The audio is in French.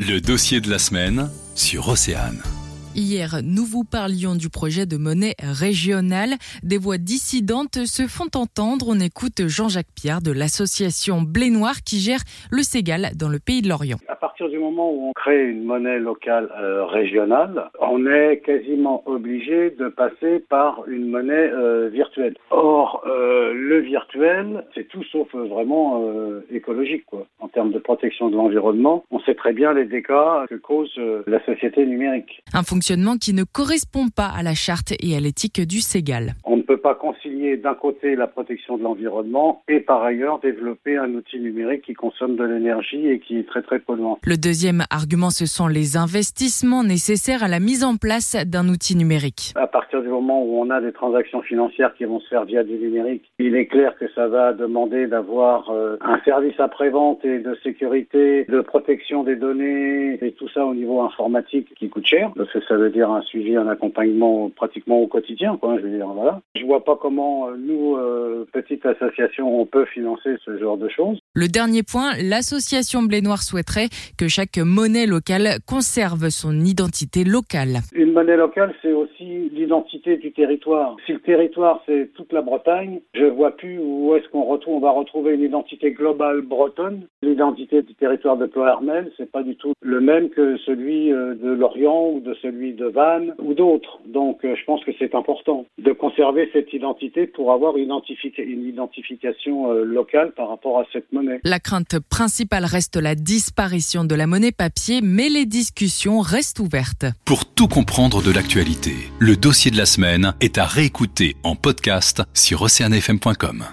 Le dossier de la semaine sur Océane. Hier, nous vous parlions du projet de monnaie régionale. Des voix dissidentes se font entendre. On écoute Jean-Jacques Pierre de l'association Blé Noir qui gère le Ségal dans le pays de l'Orient. Partir du moment où on crée une monnaie locale euh, régionale, on est quasiment obligé de passer par une monnaie euh, virtuelle. Or, euh, le virtuel, c'est tout sauf vraiment écologique. Quoi. En termes de protection de l'environnement, on sait très bien les dégâts que cause la société numérique. Un fonctionnement qui ne correspond pas à la charte et à l'éthique du Ségal. On ne peut pas concilier d'un côté la protection de l'environnement et par ailleurs développer un outil numérique qui consomme de l'énergie et qui est très très polluant. Le deuxième argument, ce sont les investissements nécessaires à la mise en place d'un outil numérique. À partir du moment où on a des transactions financières qui vont se faire via du numérique, il est clair que ça va demander d'avoir euh, un service après-vente et de sécurité, de protection des données et tout ça au niveau informatique qui coûte cher. Parce que ça veut dire un suivi, un accompagnement pratiquement au quotidien, quoi. Je veux dire, voilà. Je vois pas comment euh, nous, euh, petite association, on peut financer ce genre de choses. Le dernier point, l'association Blé Noir souhaiterait que chaque monnaie locale conserve son identité locale. Une monnaie locale, c'est aussi l'identité du territoire. Si le territoire, c'est toute la Bretagne, je vois plus où est-ce qu'on on va retrouver une identité globale bretonne. L'identité du territoire de Ploermel, c'est pas du tout le même que celui euh, de Lorient ou de celui de Vannes ou d'autres. Donc, euh, je pense que c'est important de conserver cette identité pour avoir une identification euh, locale par rapport à cette monnaie. La crainte principale reste la disparition de la monnaie papier, mais les discussions restent ouvertes. Pour tout comprendre de l'actualité, le dossier de la semaine est à réécouter en podcast sur oceanfm.com.